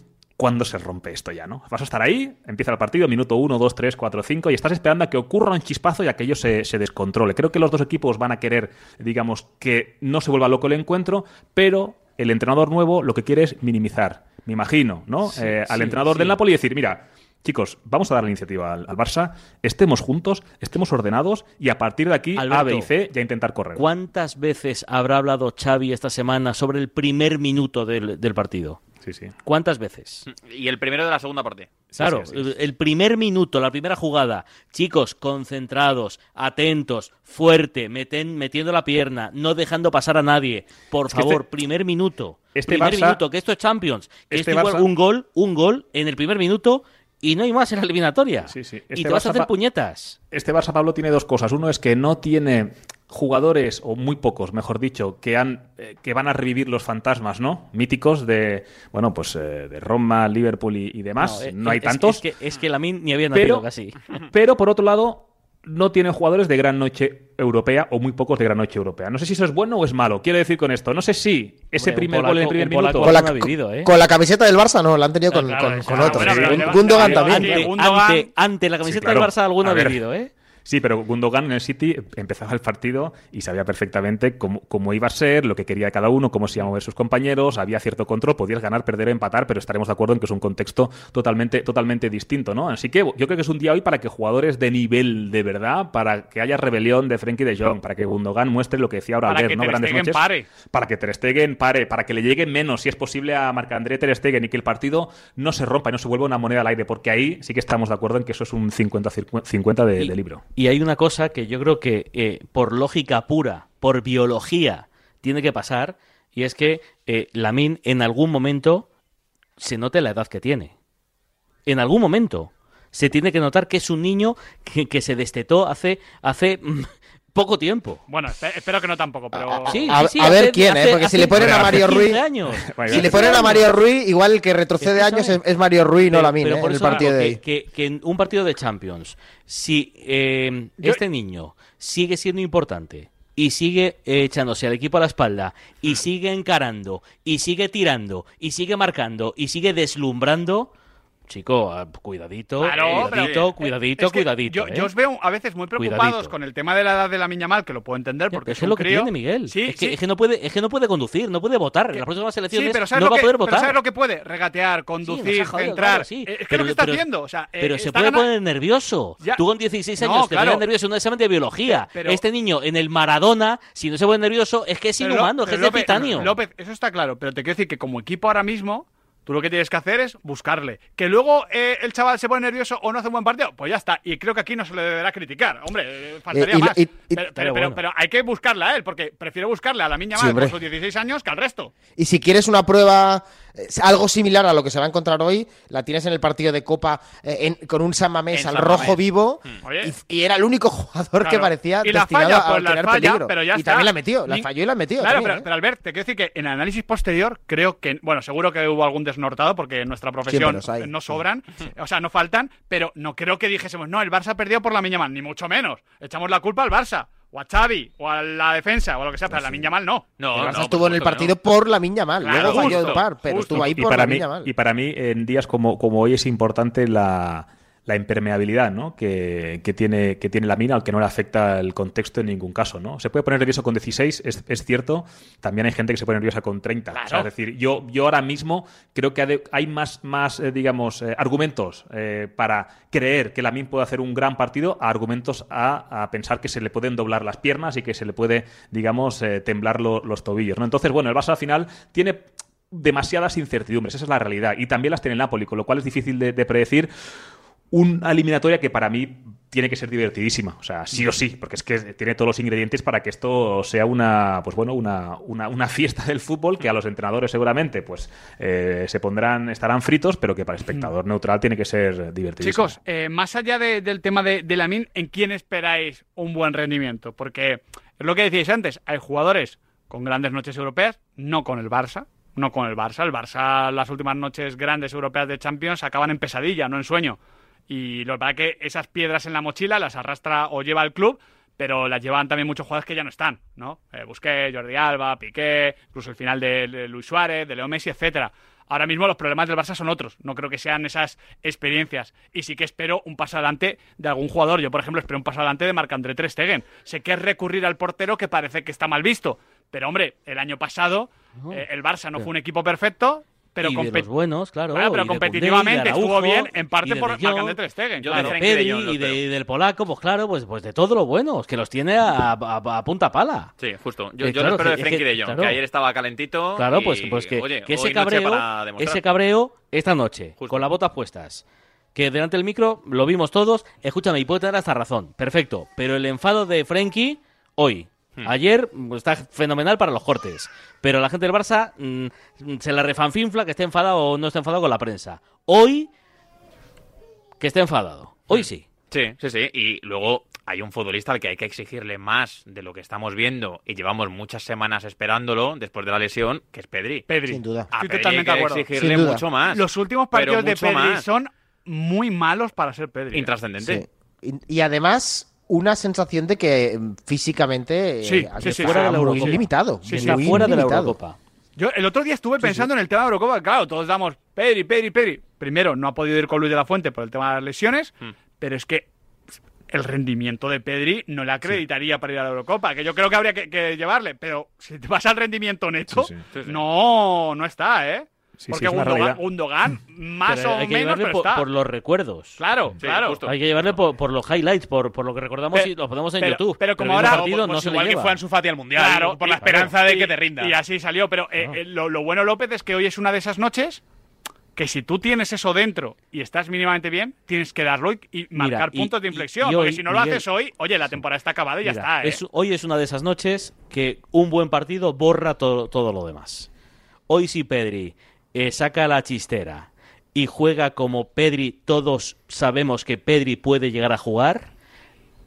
cuándo se rompe esto ya, ¿no? Vas a estar ahí, empieza el partido, minuto 1, 2, 3, 4, 5, y estás esperando a que ocurra un chispazo y aquello se, se descontrole. Creo que los dos equipos van a querer, digamos, que no se vuelva loco el encuentro, pero el entrenador nuevo lo que quiere es minimizar. Me imagino, ¿no? Sí, Eh, al sí, entrenador del. Napoli y decir, mira, chicos, vamos a dar la iniciativa al, al Barça, estemos juntos, estemos ordenados y a partir de aquí, A, B y C, ya intentar correr. ¿Cuántas veces habrá hablado Xavi esta semana sobre el primer minuto del, del partido? Sí, sí. ¿Cuántas veces? Y el primero de la segunda parte. Claro, el- el primer minuto, la primera jugada. Chicos, concentrados, atentos, fuerte, meten, metiendo la pierna, no dejando pasar a nadie. Por Es favor, este- primer minuto. este primer Barça- minuto, que esto es Champions. Que este esto igual Barça- un gol, un gol en el primer minuto y no hay más en la eliminatoria. y Este te vas a hacer puñetas. Este Barça Pablo tiene dos cosas. Uno es que no tiene jugadores, o muy pocos, mejor dicho, que han eh, que van a revivir los fantasmas, ¿no? Míticos de, bueno, pues eh, de Roma, Liverpool y, y demás. eh, No, hay es- tantos. Es, que, es que Lamin ni había nacido pero, casi. pero por otro lado, no tiene jugadores de gran noche europea o muy pocos de gran noche europea. No sé si eso es bueno o es malo. Quiero decir con esto, no sé si ese Hombre, primer gol en el primer minuto. Con la, no ha vivido, ¿eh? con la camiseta del Barça no, la han tenido con, Claro, con- con ah, bueno, le va- Gundogan también. ante- ante, ante la camiseta claro. del Barça alguno ha vivido, ¿eh? Sí, pero Gundogan en el City empezaba el partido y sabía perfectamente cómo, cómo iba a ser, lo que quería cada uno, cómo se iban a mover sus compañeros, había cierto control, podías ganar, perder o empatar, pero estaremos de acuerdo en que es un contexto totalmente, totalmente distinto, ¿no? Así que yo creo que es un día hoy para que jugadores de nivel de verdad, para que haya rebelión de Frenkie de Jong, para que Gundogan muestre lo que decía ahora Albert, ¿no? Ter Grandes noches. pare. Para que Ter Stegen pare, para que le llegue menos, si es posible, a Marc-André Ter Stegen y que el partido no se rompa y no se vuelva una moneda al aire, porque ahí sí que estamos de acuerdo en que eso es un 50-50 de, de libro. Y hay una cosa que yo creo que eh, por lógica pura, por biología, tiene que pasar, y es que eh, Lamin en algún momento se note la edad que tiene. En algún momento se tiene que notar que es un niño que, que se destetó hace, hace mm, poco tiempo. Bueno, espe- espero que no tampoco, pero... Sí, A, sí, sí, a ver hace- quién, ¿eh? hace- Porque si le ponen a Mario 15 Ruiz. años. Si le ponen a Mario Ruiz, igual el que retrocede años es, es Mario Ruiz, no la mina, pero ¿eh? por en el eso partido de que, ahí. que- que en un partido de Champions, si eh, Yo- este niño sigue siendo importante y sigue eh, echándose al equipo a la espalda y sigue encarando y sigue tirando y sigue marcando y sigue deslumbrando, chico, ah, cuidadito, Claro, pero- cuidadito, eh, cuidadito, es que cuidadito. Yo, ¿eh? yo os veo a veces muy preocupados Cuidadito. con el tema de la edad de la niña mal, que lo puedo entender porque es es un lo que crío. tiene Miguel. Sí, es, que, sí. es que no puede, es que no puede conducir, no puede votar. En las próximas Sí, elecciones pero ¿sabes, no va a poder pero votar. ¿sabes lo que puede? Regatear, conducir, jodido, entrar. claro. Eh, Es que Pero- lo que está pero- haciendo. O sea, eh, Pero se puede ganando- poner nervioso. Ya. Tú con 16 No, años te claro. pones nervioso en un examen de biología. Pero- este niño en el Maradona, si no se pone nervioso, es que es Pero inhumano, es que es pero de titanio. López, eso está claro, pero te quiero decir que como equipo ahora mismo, tú lo que tienes que hacer es buscarle. Que luego eh, el chaval se pone nervioso o no hace un buen partido, pues ya está. Y creo que aquí no se le deberá criticar. Hombre, faltaría Eh, y más. y- y- pero, pero- hay que buscarle a él, porque prefiero buscarle a la niña Sí, con sus 16 años que al resto. Y si quieres una prueba eh, algo similar a lo que se va a encontrar hoy, la tienes en el partido de Copa eh, en- con un San Mamés al San rojo Mamés. vivo Oye. y, y era el único jugador que parecía y la destinado falla, a pues falla, peligro. pero ya y está. también la metió, la falló y la metió. Claro, también, pero, ¿eh? pero Albert, te quiero decir que en análisis posterior creo que, bueno, seguro que hubo algún desnortado porque en nuestra profesión no sobran, o sea, no faltan, pero no creo que dijésemos, no, el Barça perdió por la Miña Mal, ni mucho menos. Echamos la culpa al Barça, o a Xavi, o a la defensa, o a lo que sea, pero a la Miña Mal no. No, el Barça no, estuvo en el partido por la miña mal. Claro, Luego falló justo, el par, pero justo. estuvo ahí y por para la mí mal. y para mí en días como, como hoy es importante la, la impermeabilidad ¿no? que, que tiene, que tiene la mina, al que no le afecta el contexto en ningún caso. ¿no? Se puede poner nervioso con 16, es, es cierto. También hay gente que se pone nerviosa con 30. O sea, Claro. es decir, yo, yo ahora mismo creo que hay más, más eh, digamos, eh, argumentos eh, para creer que la MIN puede hacer un gran partido a argumentos a, a pensar que se le pueden doblar las piernas y que se le puede, digamos, temblar lo- los tobillos. ¿no? Entonces, bueno, el Barça al final tiene demasiadas incertidumbres, esa es la realidad. Y también las tiene el Napoli, con lo cual es difícil de, de predecir una eliminatoria que para mí tiene que ser divertidísima, o sea, sí o sí, porque es que tiene todos los ingredientes para que esto sea una, pues bueno, una, una, una fiesta del fútbol que a los entrenadores seguramente, pues eh, se pondrán, estarán fritos, pero que para el espectador neutral tiene que ser divertidísimo. Chicos, eh, más allá de- del tema de, de Lamin, ¿en quién esperáis un buen rendimiento? Porque es lo que decíais antes, hay jugadores con grandes noches europeas, no con el Barça, no con el Barça. El Barça, las últimas noches grandes europeas de Champions acaban en pesadilla, no en sueño. Y lo verdad que esas piedras en la mochila las arrastra o lleva el club, pero las llevan también muchos jugadores que ya no están, ¿no? Eh, Busquets, Jordi Alba, Piqué, incluso el final de, de Luis Suárez, de Leo Messi, etcétera. Ahora mismo los problemas del Barça son otros, no creo que sean esas experiencias. Y sí que espero un paso adelante de algún jugador. Yo, por ejemplo, espero un paso adelante de Marc-André Ter Stegen. Sé que es recurrir al portero que parece que está mal visto, pero hombre, el año pasado eh, el Barça no fue un equipo perfecto, pero, y de los buenos, claro. Bueno, pero de competitivamente y de estuvo Araujo, bien, en parte de por De Marc-André Ter Stegen. Yo claro. de Pedri y, de- y del polaco, pues claro, pues, pues de todo lo bueno, que los tiene a, a- a punta pala. Sí, justo. Yo, Eh, yo claro, lo espero de Frenkie que- de Jong, claro. que ayer estaba calentito. Claro, y, pues, pues que, oye, que ese cabreo, ese cabreo esta noche, con las botas puestas. Que delante del micro lo vimos todos. Escúchame, y puede tener hasta razón. Perfecto. Pero el enfado de Frenkie, hoy. Hmm. Ayer mm, está fenomenal para los cortes. Pero la gente del Barça mm, se la refanfinfla que esté enfadado o no esté enfadado con la prensa. Hoy, que esté enfadado. Hoy sí. Sí, sí, sí. Y luego hay un futbolista al que hay que exigirle más de lo que estamos viendo y llevamos muchas semanas esperándolo después de la lesión, que es Pedri. Pedri. Sin duda. A Estoy Pedri totalmente hay que acuerdo. exigirle mucho más. Los últimos partidos de Pedri más. son muy malos para ser Pedri. ¿eh? Intrascendente. Sí. Y, y además, una sensación de que mm, físicamente eh, Sí, sí, sí, fuera de la muy limitado. Sí, sí. Está muy fuera de la limitado. Eurocopa. Yo el otro día estuve pensando en el tema de Eurocopa. Claro, todos damos Pedri, Pedri, Pedri. Primero, no ha podido ir con Luis de la Fuente por el tema de las lesiones, Hmm. pero es que el rendimiento de Pedri no le acreditaría para ir a la Eurocopa, que yo creo que habría que, que llevarle, pero si te vas al rendimiento neto, Sí, sí. no, no está, ¿eh? Sí, sí, Porque una Gundogan. Gundogan, más Pero o hay que menos, llevarle pero por, está. por los recuerdos. Claro, Sí, claro. justo. Hay que llevarle por, por los highlights, por, por lo que recordamos Pero- y lo ponemos en pero- YouTube. pero como ahora- partido Pues no se le igual que fue Ansu Fati al Mundial, Claro, por la esperanza de que te rinda. Y así salió, pero eh, eh, lo, lo bueno, López, es que hoy es una de esas noches que si tú tienes eso dentro y estás mínimamente bien, tienes que darlo y, y marcar puntos de inflexión. y porque hoy, si no lo haces hoy, oye, la temporada está acabada y ya está, ¿eh? es- hoy es una de esas noches que un buen partido borra to- todo lo demás. Hoy si Pedri eh, saca la chistera y juega como Pedri, todos sabemos que Pedri puede llegar a jugar.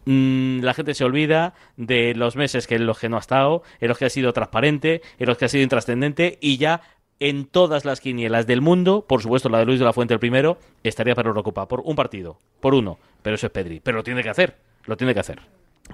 mm, la gente se olvida de los meses que en los que no ha estado, en los que ha sido transparente, en los que ha sido intrascendente y ya en todas las quinielas del mundo, por supuesto la de Luis de la Fuente el primero, estaría para Eurocopa por un partido, por uno, pero eso es Pedri, pero lo tiene que hacer, lo tiene que hacer.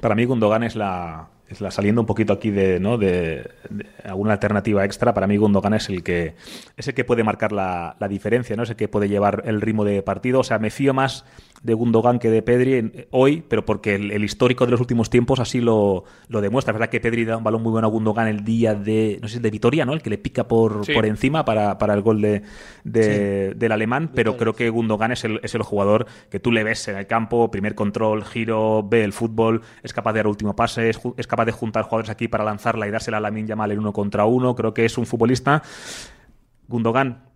Para mí Gundogan es la, es la saliendo un poquito aquí de, ¿no? de, de alguna alternativa extra. Para mí Gundogan es el que es el que puede marcar la, la diferencia, no es el que puede llevar el ritmo de partido. O sea, me fío más de Gundogan que de Pedri en- hoy, pero porque el, el histórico de los últimos tiempos así lo, lo demuestra. Es verdad que Pedri da un balón muy bueno a Gundogan el día de no sé, de Vitoria, ¿no? El que le pica por, Sí. por encima para, para el gol de, de- del alemán, pero creo que Gundogan es el, es el jugador que tú le ves en el campo, primer control, giro, ve el fútbol, es capaz de dar último pase, es capaz de juntar jugadores aquí para lanzarla y dársela a Lamin Yamal en uno contra uno. Creo que es un futbolista. Gundogan,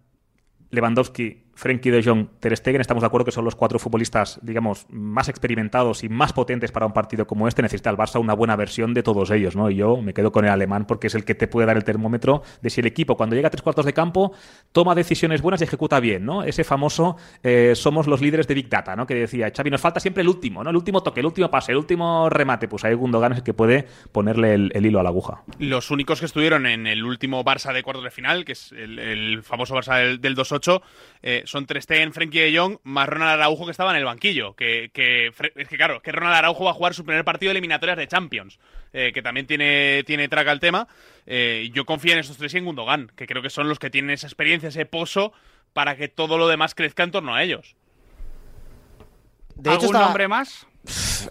Lewandowski, Frenkie de Jong, Ter Stegen, estamos de acuerdo que son los cuatro futbolistas, digamos, más experimentados y más potentes para un partido como este. Necesita el Barça una buena versión de todos ellos, ¿no? Y yo me quedo con el alemán porque es el que te puede dar el termómetro de si el equipo, cuando llega a tres cuartos de campo, toma decisiones buenas y ejecuta bien, ¿no? Ese famoso eh, somos los líderes de Big Data, ¿no? Que decía, Xavi, nos falta siempre el último, ¿no? El último toque, el último pase, el último remate. Pues ahí Gundogan es el que puede ponerle el, hilo a la aguja. Los únicos que estuvieron en el último Barça de cuartos de final, que es el, famoso Barça del, del 2-8, eh, son Ter Stegen, Frenkie de Jong, más Ronald Araujo que estaba en el banquillo. Que, que es que claro, que Ronald Araujo va a jugar su primer partido de eliminatorias de Champions, eh, que también tiene, tiene traca el tema. Eh, yo confío en estos tres y en Gundogan, que creo que son los que tienen esa experiencia, ese pozo, para que todo lo demás crezca en torno a ellos. De hecho, ¿Algún estaba- nombre más?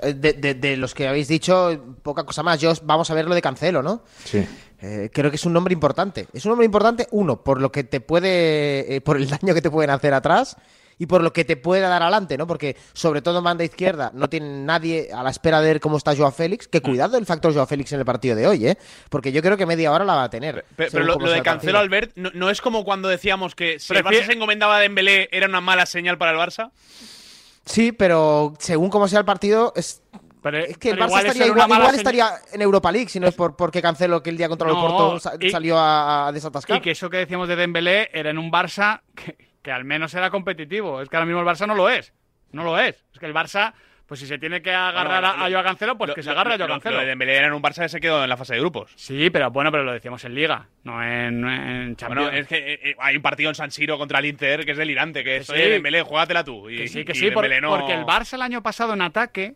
De, de- de los que habéis dicho, poca cosa más. Yo vamos a ver lo de Cancelo, ¿no? Sí. Eh, creo que es un nombre importante. Es un nombre importante, uno, por lo que te puede. eh, por el daño que te pueden hacer atrás y por lo que te puede dar adelante, ¿no? Porque, sobre todo en banda izquierda, no tiene nadie a la espera de ver cómo está Joao Félix. Mm. Que cuidado el factor Joao Félix en el partido de hoy, ¿eh? Porque yo creo que media hora la va a tener. Pero, lo, de el Cancelo. Albert, no, no es como cuando decíamos que si el Barça se encomendaba a Dembélé era una mala señal para el Barça. Sí, pero según cómo sea el partido, es, Pero, es que el Barça igual estaría igual, igual estaría en Europa League, si no es por, porque Cancelo que el día contra el No, Porto y- salió a, a desatascar. Y que eso que decíamos de Dembélé era en un Barça que, que al menos era competitivo. Es que ahora mismo el Barça no lo es. No lo es. Es que el Barça, pues si se tiene que agarrar Bueno, a, a Joao Cancelo, pues lo- que se agarre a Joao lo- Cancelo. Lo de Dembélé era en un Barça que se quedó en la fase de grupos. Sí, pero bueno, pero lo decíamos en Liga, no en, en Champions. Bueno, es que eh, eh, hay un partido en San Siro contra el Inter que es delirante, que es, sí. oye, Dembélé, juégatela tú. Y, Que sí, que y sí, por- no- porque el Barça el año pasado en ataque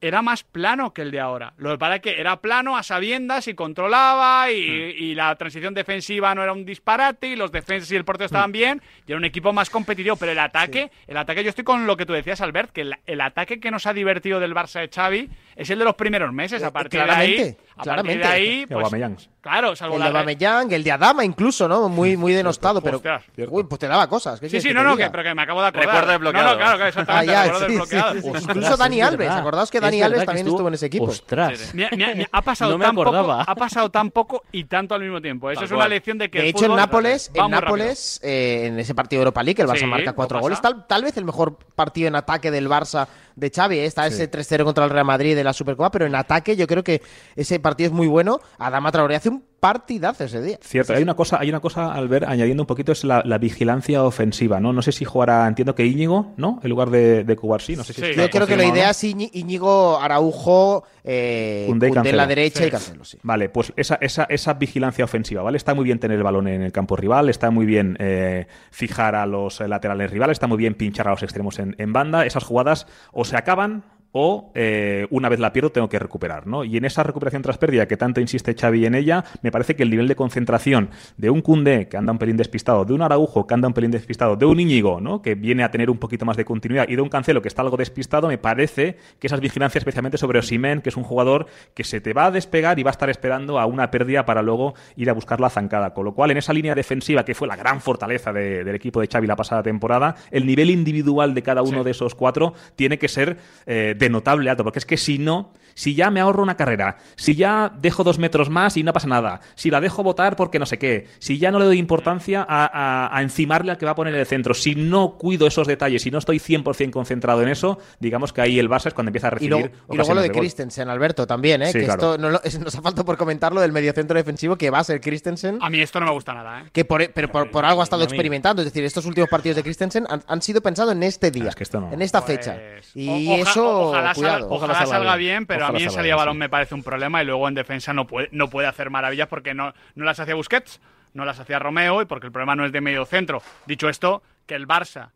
era más plano que el de ahora. Lo que pasa es que era plano a sabiendas y controlaba y, Hmm. y la transición defensiva no era un disparate y los defensas y el portero estaban bien y era un equipo más competitivo. Pero el ataque, el ataque yo estoy con lo que tú decías, Albert, que el, el ataque que nos ha divertido del Barça de Xavi es el de los primeros meses. A partir de ahí, claramente, a partir claramente. de ahí, pues, claro, salvo el de Aubameyang, el de Adama incluso, ¿no? Muy, muy denostado, pero uy, pues te daba cosas. ¿qué Sí, sí, que no, no, que, pero que me acabo de acordar. Recuerdo desbloqueado. No, no, claro, claro, exactamente. Ah, ya, recuerdo sí, desbloqueado. sí, sí, sí. Ostras, Incluso Dani es Alves, acordaos que Dani Alves que también estuvo- estuvo en ese equipo. Ostras. Mira, mira, mira, ha pasado No me tan poco, ha pasado tan poco y tanto al mismo tiempo. Eso es una lección de que De el hecho, en Nápoles, en Nápoles eh, en ese partido de Europa League, el Barça marca cuatro goles. tal vez el mejor partido en ataque del Barça de Xavi. ¿eh? Está ese 3-0 contra el Real Madrid de la Supercopa, pero en ataque yo creo que ese partido es muy bueno. Adama Traoré hace un partidazo ese día. Cierto, hay una cosa, hay una cosa, al ver, añadiendo un poquito, es la, la vigilancia ofensiva, ¿no? No sé si jugará, entiendo que Íñigo, ¿no? En lugar de, de Cubarsí, no sé si Sí. Yo creo que la idea ¿no? es Íñi- Íñigo, Araujo, eh, Koundé y Koundé en la derecha Sí. y Cancelo, sí. Vale, pues esa, esa, esa vigilancia ofensiva, ¿vale? Está muy bien tener el balón en el campo rival, está muy bien eh, fijar a los eh, laterales rivales, está muy bien pinchar a los extremos en, en banda. Esas jugadas o se acaban o eh, una vez la pierdo tengo que recuperar, ¿no? Y en esa recuperación tras pérdida que tanto insiste Xavi en ella, me parece que el nivel de concentración de un Cundé que anda un pelín despistado, de un Araujo que anda un pelín despistado, de un Íñigo, ¿no? Que viene a tener un poquito más de continuidad y de un Cancelo que está algo despistado, me parece que esas vigilancias especialmente sobre Osimen, que es un jugador que se te va a despegar y va a estar esperando a una pérdida para luego ir a buscar la zancada. Con lo cual, en esa línea defensiva que fue la gran fortaleza de- del equipo de Xavi la pasada temporada, el nivel individual de cada uno de esos cuatro tiene que ser eh, de notable alto, porque es que si no, si ya me ahorro una carrera, si ya dejo dos metros más y no pasa nada, si la dejo votar porque no sé qué, si ya no le doy importancia a, a- a encimarle al que va a poner en el centro, si no cuido esos detalles, si no estoy 100% concentrado en eso, digamos que ahí el Barça es cuando empieza a Y recibir y luego lo de gol. Christensen, Alberto, también, ¿eh? Sí, que claro. esto no lo- es- nos ha faltado por comentarlo del mediocentro defensivo que va a ser Christensen. A mí esto no me gusta nada, ¿eh? Que por, pero por, por algo ha estado experimentando. Es decir, estos últimos partidos de Christensen han, han sido pensados en este día, Es que esto no. en esta Pues, fecha. o- Y oja- eso, ojalá, cuidado. salga, ojalá salga bien, pero Ojalá a mí en salga salida bien, balón sí. me parece un problema y luego en defensa no puede, no puede hacer maravillas porque no, no las hacía Busquets, no las hacía Romeo y porque el problema no es de medio centro. Dicho esto, que el Barça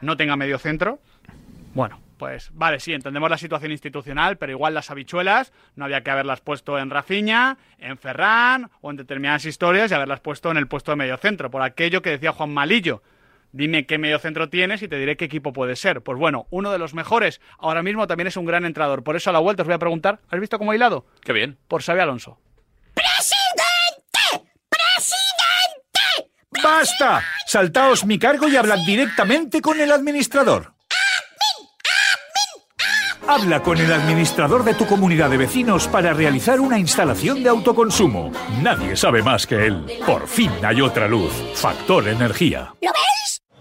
no tenga medio centro, bueno, pues vale, sí, entendemos la situación institucional, pero igual las habichuelas no había que haberlas puesto en Rafinha, en Ferran o en determinadas historias y haberlas puesto en el puesto de medio centro, por aquello que decía Juan Malillo. Dime qué medio centro tienes y te diré qué equipo puede ser. Pues bueno, uno de los mejores ahora mismo también es un gran entrenador. Por eso a la vuelta os voy a preguntar, ¿has visto cómo ha hilado? Qué bien. Por Xavi Alonso. ¡Basta! Saltaos mi cargo y hablad directamente con el administrador. Habla con el administrador de tu comunidad de vecinos para realizar una instalación de autoconsumo. Nadie sabe más que él. Por fin hay otra luz. Factor Energía. ¿Lo veis?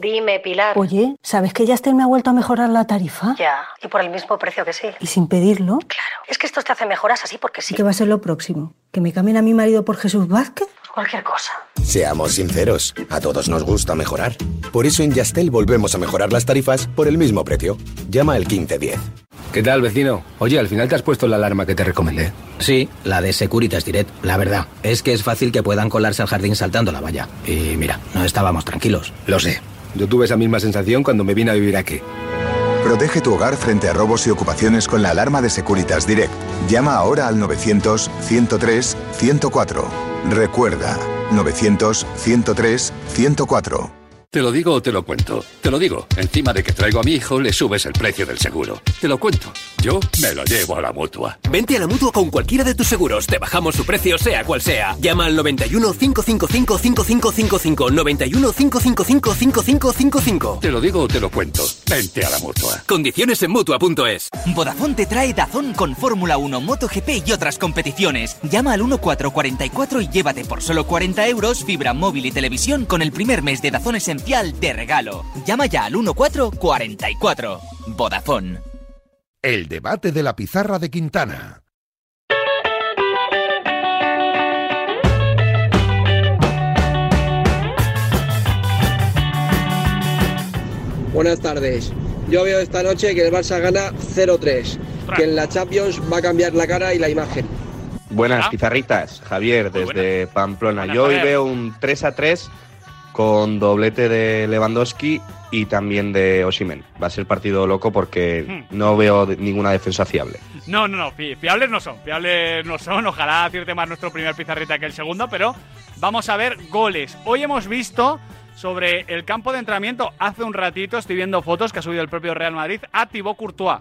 Dime, Pilar. Oye, ¿sabes que Yastel me ha vuelto a mejorar la tarifa? Ya, y por el mismo precio que sí. Y sin pedirlo. Claro, es que estos te hacen mejoras así porque sí. ¿Qué va a ser lo próximo? ¿Que me cambien a mi marido por Jesús Vázquez? Cualquier cosa. Seamos sinceros, a todos nos gusta mejorar. Por eso en Yastel volvemos a mejorar las tarifas por el mismo precio. Llama al 1510. ¿Qué tal, vecino? Oye, al final te has puesto la alarma que te recomendé. Sí, la de Securitas Direct. La verdad, es que es fácil que puedan colarse al jardín saltando la valla. Y mira, no estábamos tranquilos. Lo sé. Yo tuve esa misma sensación cuando me vine a vivir aquí. Protege tu hogar frente a robos y ocupaciones con la alarma de Securitas Direct. Llama ahora al 900-103-104. Recuerda, 900-103-104. Te lo digo o te lo cuento. Te lo digo. Encima de que traigo a mi hijo, le subes el precio del seguro. Te lo cuento. Yo me lo llevo a la mutua. Vente a la mutua con cualquiera de tus seguros. Te bajamos su precio, sea cual sea. Llama al 91 555 5555. 91 555 5555. Te lo digo o te lo cuento. Vente a la mutua. Condiciones en mutua.es. Vodafone te trae Dazón con Fórmula 1, MotoGP y otras competiciones. Llama al 1444 y llévate por solo 40 euros fibra móvil y televisión con el primer mes de Dazón Esencial de regalo. Llama ya al 1444. Vodafone. El debate de la pizarra de Quintana. Buenas tardes. Yo veo esta noche que el Barça gana 0-3, que en la Champions va a cambiar la cara y la imagen. Buenas pizarritas, Javier desde Pamplona. Yo hoy veo un 3 a 3 con doblete de Lewandowski y también de Osimen. Va a ser partido loco porque no veo ninguna defensa fiable. No, no, no, fi- fiables no son, fiables no son. Ojalá acierte más nuestro primer pizarrita que el segundo, pero vamos a ver goles. Hoy hemos visto sobre el campo de entrenamiento, hace un ratito estoy viendo fotos que ha subido el propio Real Madrid a Thibaut Courtois,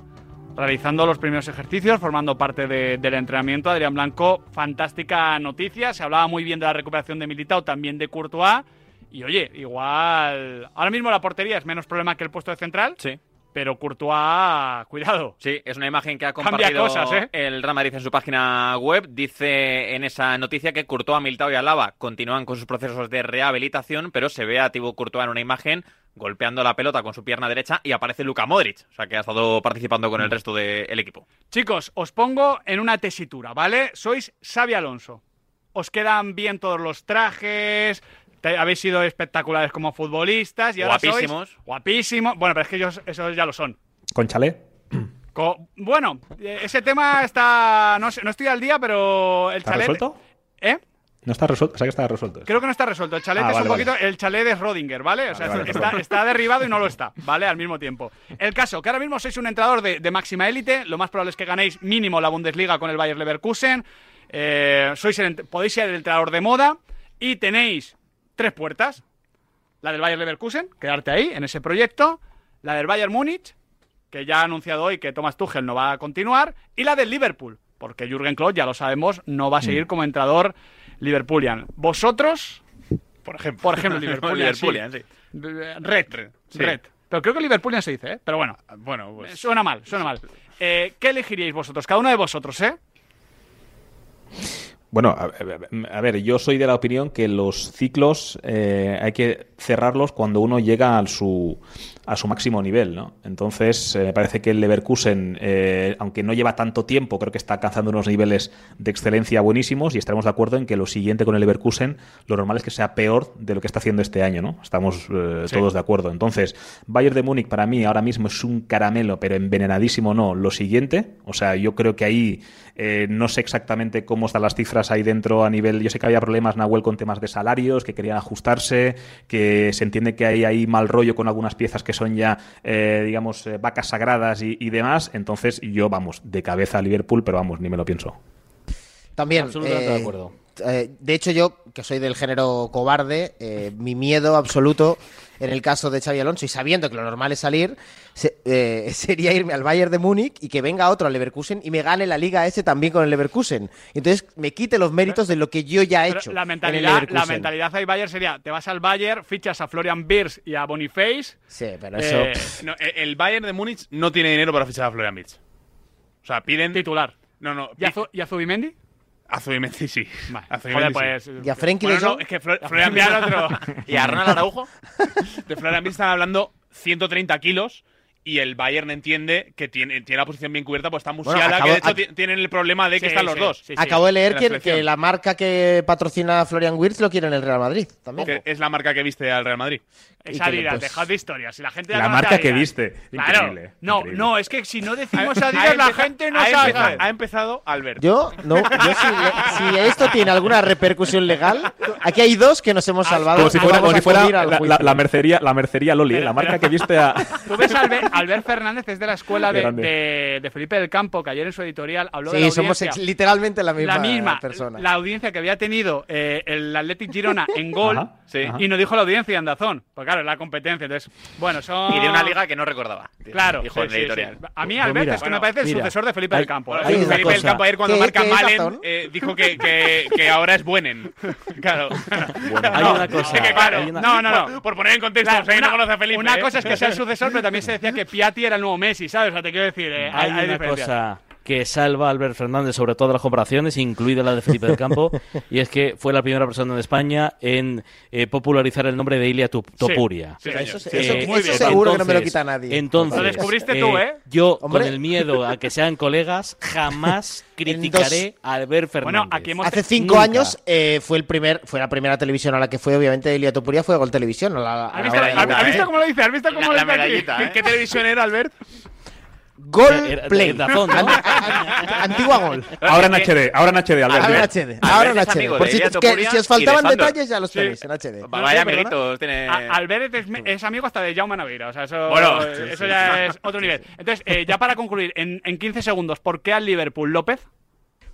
realizando los primeros ejercicios, formando parte de- del entrenamiento. Adrián Blanco, fantástica noticia. Se hablaba muy bien de la recuperación de Militao, también de Courtois. Y oye, igual. Ahora mismo la portería es menos problema que el puesto de central. Sí. Pero Courtois, cuidado. Sí, es una imagen que ha compartido cosas, ¿eh? el Real Madrid en su página web. Dice en esa noticia que Courtois, Militao y Alaba continúan con sus procesos de rehabilitación, pero se ve a Thibaut Courtois en una imagen golpeando la pelota con su pierna derecha y aparece Luka Modric, o sea que ha estado participando con el resto del equipo. Chicos, os pongo en una tesitura, ¿vale? Sois Xavi Alonso. Os quedan bien todos los trajes. Te- habéis sido espectaculares como futbolistas y ahora sois Guapísimos. guapísimos. Bueno, pero es que ellos esos ya lo son. Con chalet. Co- bueno, eh, ese tema está no, sé, no estoy al día, pero el ¿Está chalet resuelto? ¿Eh? No está resuelto. O sea que está resuelto. Creo que no está resuelto. El chalet Ah, es vale, un poquito. vale. El chalet de Rodinger, ¿vale? O sea, Vale, vale, está, derribado y no lo está, ¿vale? Al mismo tiempo. El caso, que ahora mismo sois un entrenador de, de máxima élite. Lo más probable es que ganéis mínimo la Bundesliga con el Bayer Leverkusen. Eh, sois el podéis ser el entrenador de moda. Y tenéis tres puertas: la del Bayer Leverkusen, quedarte ahí, en ese proyecto. La del Bayern Múnich, que ya ha anunciado hoy que Thomas Tuchel no va a continuar. Y la del Liverpool, porque Jürgen Klopp, ya lo sabemos, no va a seguir como entrenador Liverpoolian. Vosotros, por ejemplo, por ejemplo Liverpoolian, Liverpoolian, sí. Red, Sí. Red. Pero creo que Liverpoolian se dice, ¿eh? Pero bueno, Bueno, pues. suena mal, suena mal. Eh, ¿Qué elegiríais vosotros? Cada uno de vosotros, ¿eh? Bueno, a, a- a ver, yo soy de la opinión que los ciclos eh, hay que cerrarlos cuando uno llega a su, a su máximo nivel, ¿no? Entonces, eh, me parece que el Leverkusen, eh, aunque no lleva tanto tiempo, creo que está alcanzando unos niveles de excelencia buenísimos y estaremos de acuerdo en que lo siguiente con el Leverkusen, lo normal es que sea peor de lo que está haciendo este año, ¿no? Estamos eh, Sí. todos de acuerdo. Entonces, Bayern de Múnich para mí ahora mismo es un caramelo, pero envenenadísimo no. Lo siguiente, o sea, yo creo que ahí eh, no sé exactamente cómo están las cifras ahí dentro a nivel. Yo sé que había problemas, Nahuel, con temas de salarios, que querían ajustarse, que se entiende que hay ahí mal rollo con algunas piezas que son ya, eh, digamos, eh, vacas sagradas y, y demás. Entonces, yo, vamos, de cabeza a Liverpool, pero vamos, ni me lo pienso. También. Absolutamente eh, de acuerdo. eh, de hecho, yo, que soy del género cobarde, eh, mi miedo absoluto en el caso de Xavi Alonso, y sabiendo que lo normal es salir, se- eh, sería irme al Bayern de Múnich y que venga otro al Leverkusen y me gane la liga ese también con el Leverkusen. Entonces me quite los méritos de lo que yo ya he Pero hecho. la en el mentalidad, la Leverkusen. mentalidad ahí Bayern sería, te vas al Bayern, fichas a Florian Birz y a Boniface. Sí, pero Eh, No, eh, el Bayern de Múnich no tiene dinero para fichar a Florian Wirtz. O sea, piden. Titular. No, no. ¿Y a, Zu- y a Zubimendi? A Zubimendi sí. A Joder, Zubimendi pues... sí. ¿Y a Frenkie Bueno, de no, Jong? es que Flo- A Florian Frenkie Wirtz al otro. ¿Y a Ronald Araujo? De Florian Wirtz están hablando 130 kilos y el Bayern entiende que tiene, tiene la posición bien cubierta, pues está Musiala, acabo- que de hecho tienen el problema de que Sí, están los sí, dos. sí, sí. Acabo de leer que, la marca que patrocina a Florian Wirtz lo quiere en el Real Madrid también. Que es la marca que viste al Real Madrid. Es que, Adidas, pues, dejad de historias. Si la gente La marca que viste. Claro. Increíble, No, increíble. no, es que si no decimos Ha- Adidas, ha la empezado- gente no ha sabe. empezado- ha empezado Albert. Yo, no, yo si, si esto tiene alguna repercusión legal, aquí hay dos que nos hemos salvado. Como si fuera, como si fuera la, juicio. la- la mercería, la mercería Loli, ¿eh? la marca que viste a. Tú ves a Albert Fernández es de la escuela de, de- de Felipe del Campo, que ayer en su editorial habló de la Sí, somos ex- literalmente la misma, la misma persona. La audiencia que había tenido eh, el Athletic Girona en gol Ajá, sí. y nos dijo la audiencia en Dazón. Pues claro, la competencia. Entonces, bueno, son. Y de una liga que no recordaba. Claro, Dijo sí, en sí, editorial. sí. A mí Pues Albert mira, es que me bueno, parece el mira, sucesor de Felipe hay- del Campo. hay Felipe del. Campo ayer cuando ¿Qué- marca Malen eh, dijo que, que, que ahora es Buenen. claro. Hay No, una cosa, hay no, no, no. Por, poner en contexto, no conoce a Felipe. Una ¿eh? cosa es que sea el sucesor, pero también se decía que Piatti era el nuevo Messi, ¿sabes? O sea, te quiero decir, eh, hay, Hay, hay una diferencias. cosa que salva a Albert Fernández sobre todas las comparaciones, incluida la de Felipe del Campo, y es que fue la primera persona en España en eh, popularizar el nombre de Ilia Tup- Topuria. sí, Eh. Eso- eso- Muy eso bien. seguro que no me lo quita nadie. Entonces, Lo descubriste tú, ¿eh? Yo, Hombre. con el miedo a que sean colegas, jamás criticaré a Albert Fernández. Bueno, aquí hemos Hace cinco Nunca. años eh, fue el primer, fue la primera televisión a la que fue, obviamente, Elia Topuria fue Gol Televisión. a la- a ¿Has la visto, hora de la has- has verdad. visto cómo lo dice? ¿Has visto cómo lo dice ¿eh? qué televisión era, Albert? Gol Era- Play. Antigua Gol. Ahora en HD, ahora en HD, Albert. Ahora en. HD. Ahora en HD. Por si, que- os faltaban detalles, ya los Sí. tenéis en HD. Vaya amiguitos tiene. Albert es, es amigo hasta de Jaume Naveira, o sea, eso, Bueno, eso ya es otro nivel. Entonces, eh, ya para concluir, en, en 15 segundos, ¿por qué al Liverpool López?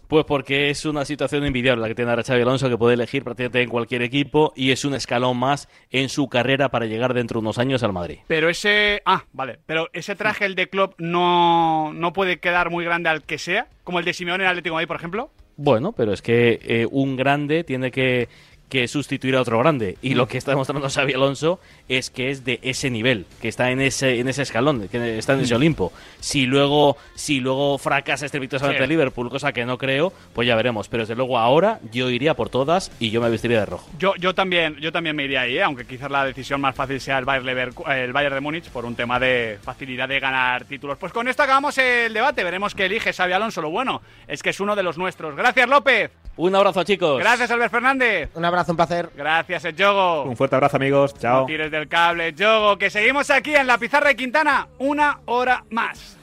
Pues porque es una situación envidiable la que tiene ahora Xavi Alonso, que puede elegir prácticamente en cualquier equipo y es un escalón más en su carrera para llegar dentro de unos años al Madrid. Pero ese. Ah, vale. Pero ese traje, el de Klopp, no, no puede quedar muy grande al que sea, como el de Simeone en Atlético de Madrid, por ejemplo. Bueno, pero es que eh, un grande tiene que, que sustituir a otro grande. Y lo que está demostrando Xavi Alonso es que es de ese nivel, que está en ese, en ese escalón, que está en ese Olimpo. Si luego, si luego fracasa estrepitosamente Sí. el Liverpool, cosa que no creo, pues ya veremos. Pero desde luego ahora yo iría por todas y yo me vestiría de rojo. Yo, yo, también, yo también me iría ahí, ¿eh? aunque quizás la decisión más fácil sea el Bayern, Leverku- el Bayern de Múnich por un tema de facilidad de ganar títulos. Pues con esto acabamos el debate. Veremos qué elige Xavi Alonso. Lo bueno es que es uno de los nuestros. Gracias, López. Un abrazo, chicos. Gracias, Albert Fernández. Un abrazo, un placer. Gracias, el Yogo. Un fuerte abrazo, amigos. No Chao. tires del cable, Yogo, que seguimos aquí en la pizarra de Quintana una hora más.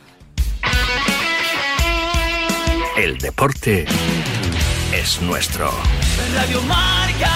El deporte es nuestro. Radio Marca.